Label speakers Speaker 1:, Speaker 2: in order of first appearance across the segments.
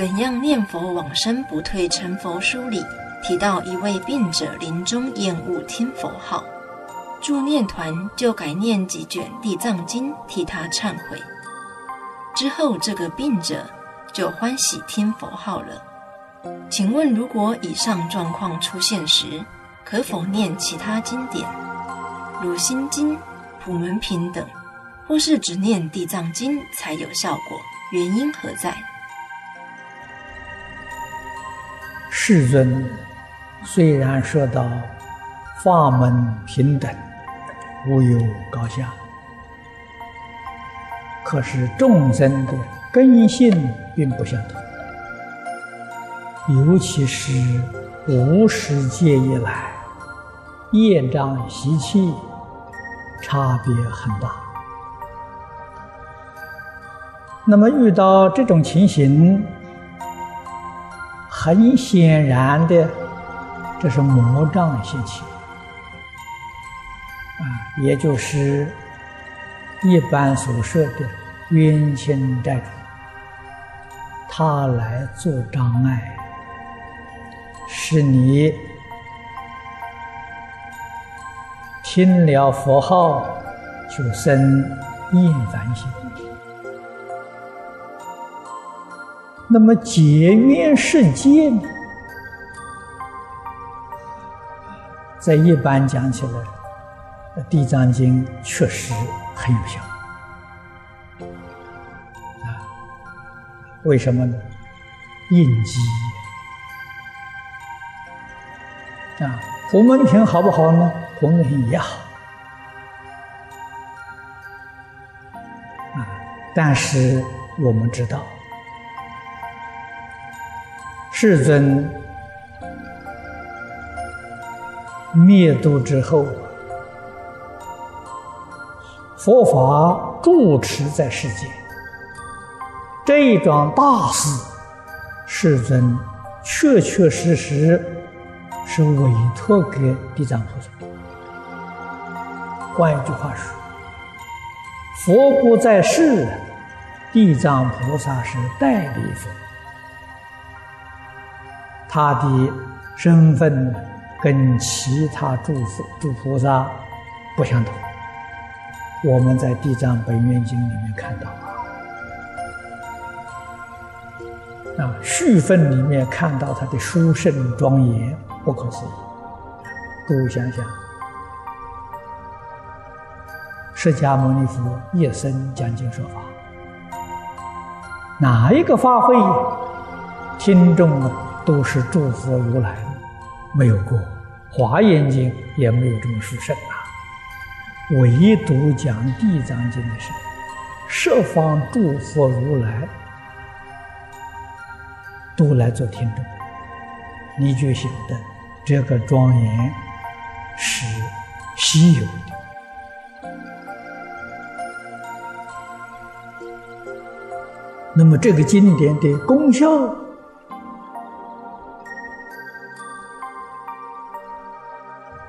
Speaker 1: 怎样念佛往生不退成佛书里提到一位病者临终厌恶听佛号，助念团就改念几卷地藏经替他忏悔。之后这个病者就欢喜听佛号了。请问，如果以上状况出现时，可否念其他经典，如心经、普门品等，或是只念地藏经才有效果？原因何在？
Speaker 2: 世尊虽然说到法门平等，无有高下，可是众生的根性并不相同，尤其是无始劫以来，业障习气差别很大。那么遇到这种情形，很显然的，这是魔障现起，啊，也就是一般所说的冤亲债主，他来做障碍，使你听了佛号就生厌烦心。那么解冤释结呢？在一般讲起来，《地藏经》确实很有效啊。为什么呢？应机啊，普门品好不好呢？普门品也好啊，但是我们知道。世尊灭度之后，佛法住持在世间，这一桩大事，世尊确确实实是委托给地藏菩萨。换一句话说，佛不在世，地藏菩萨是代理佛。他的身份跟其他诸佛诸菩萨不相同。我们在《地藏本愿经》里面看到啊，序分里面看到他的殊胜庄严，不可思议。各位想想，释迦牟尼佛一生讲经说法，哪一个法会听众啊？都是诸佛如来，没有过，《华严经》也没有这么殊胜啊。唯独讲《地藏经》的时候，十方诸佛如来都来做听众，你就晓得这个庄严是稀有的。那么这个经典的功效，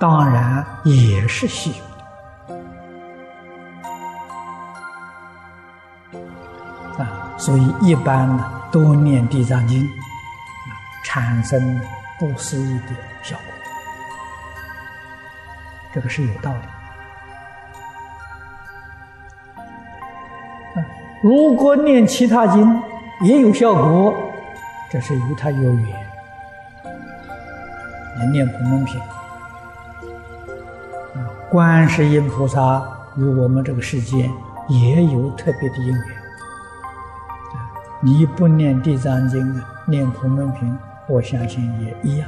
Speaker 2: 当然也是稀有的啊，所以一般呢多念地藏经，产生不思议的效果，这个是有道理。如果念其他经也有效果，这是与他有缘。你念普门品。观世音菩萨与我们这个世间也有特别的因缘。你不念地藏经，念普门品，我相信也一样。